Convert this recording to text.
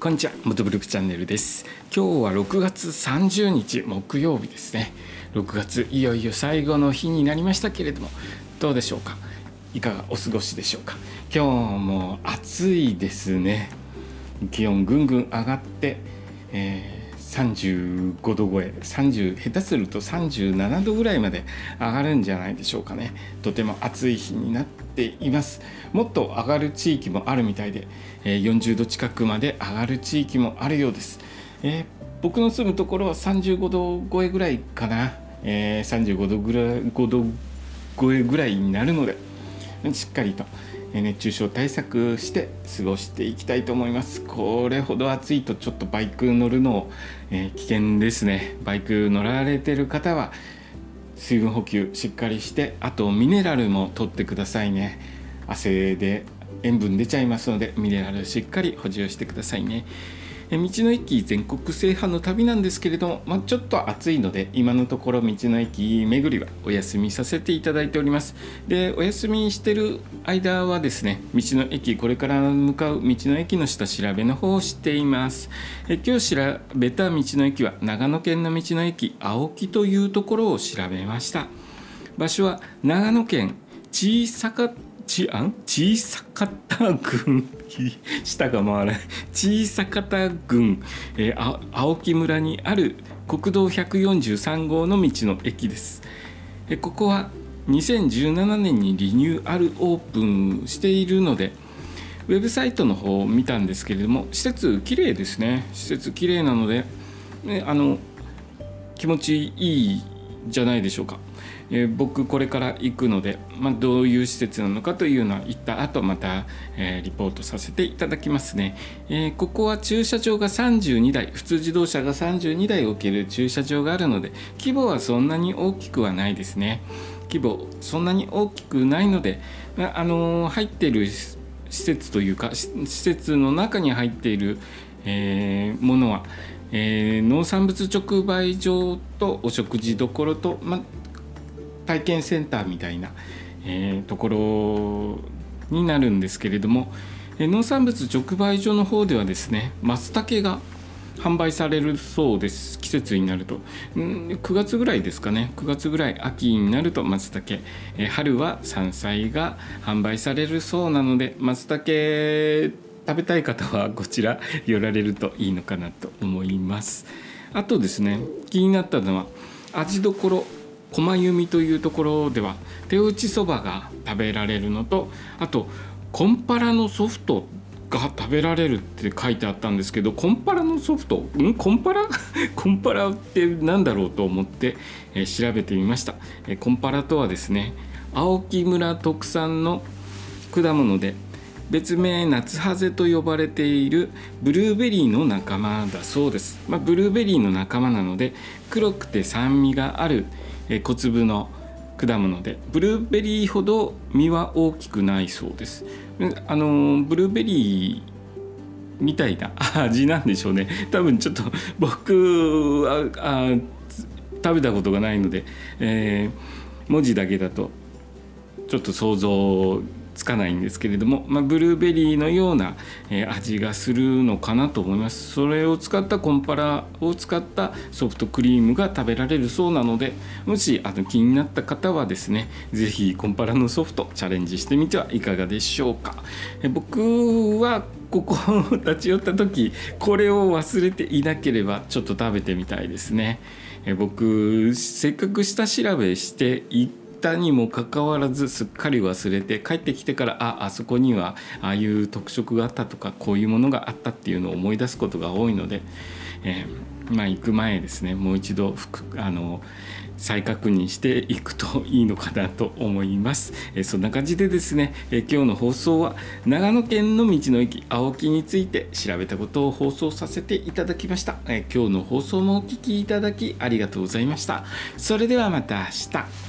こんにちは元ブルクチャンネルです。今日は6月30日木曜日ですね。6月いよいよ最後の日になりましたけれどもどうでしょうか？いかがお過ごしでしょうか？今日も暑いですね。気温ぐんぐん上がって、えー35度超え30下手すると37度ぐらいまで上がるんじゃないでしょうかね。とても暑い日になっています。もっと上がる地域もあるみたいで40度近くまで上がる地域もあるようです、えー、僕の住むところは35度超えぐらいかな、えー、35度ぐらい5度超えぐらいになるのでしっかりと熱中症対策して過ごしていきたいと思います。これほど暑いとちょっとバイク乗るの、え、危険ですね。バイク乗られてる方は水分補給しっかりしてあとミネラルも取ってくださいね。汗で塩分出ちゃいますのでミネラルしっかり補充してくださいね。道の駅全国制覇の旅なんですけれども、まあ、ちょっと暑いので今のところ道の駅巡りはお休みさせていただいております。でお休みしてる間はですね道の駅これから向かう道の駅の下調べの方をしています。え今日調べた道の駅は長野県の道の駅青木というところを調べました。場所は長野県小さかちあん小さかった郡下が回らない。小さかった郡、えー、青木村にある国道143号の道の駅です、えここは2017年にリニューアルオープンしているのでウェブサイトの方を見たんですけれども施設きれいですね。施設きれいなので、ね、あの気持ちいいじゃないでしょうか。えー、僕これから行くので、まあ、どういう施設なのかというのは行った後また、えー、リポートさせていただきますね、えー、ここは駐車場が32台普通自動車が32台置ける駐車場があるので規模はそんなに大きくはないですね。規模そんなに大きくないので、まあ、の入っている施設というか施設の中に入っている、え、ものは、えー、農産物直売所とお食事どころと、ま体験センターみたいな、えー、ところになるんですけれども、え農産物直売所の方ではですね松茸が販売されるそうです。季節になると。9月ぐらいですかね。9月ぐらい秋になると松茸、え春は山菜が販売されるそうなので松茸食べたい方はこちら寄られるといいのかなと思います。あとですね気になったのは味どころ駒弓というところでは手打ちそばが食べられるのとあとコンパラのソフトが食べられるって書いてあったんですけどコンパラのソフトん？コンパラ？コンパラって何だろうと思って、え、調べてみました、え、コンパラとはですね青木村特産の果物で別名夏ハゼと呼ばれているブルーベリーの仲間だそうです、まあ、ブルーベリーの仲間なので黒くて酸味があるえ小粒の果物でブルーベリーほど実は大きくないそうです。あのブルーベリーみたいな 味なんでしょうね。多分ちょっと僕はあ食べたことがないので、えー、文字だけだとちょっと想像つかないんですけれども、まあ、ブルーベリーのような、え、味がするのかなと思いますそれを使ったコンパラを使ったソフトクリームが食べられるそうなのでもしあの気になった方はですね是非コンパラのソフトチャレンジしてみてはいかがでしょうか、え、僕はここ立ち寄った時これを忘れていなければちょっと食べてみたいですね。え僕せっかく下調べして行ったにもかかわらずすっかり忘れて帰ってきてからああそこにはああいう特色があったとかこういうものがあったっていうのを思い出すことが多いので、えー、まあ行く前ですねもう一度あの再確認していくといいのかなと思います。えそんな感じでですね、え今日の放送は長野県の道の駅青木について調べたことを放送させていただきました。え今日の放送もお聴きいただきありがとうございました。それではまた明日。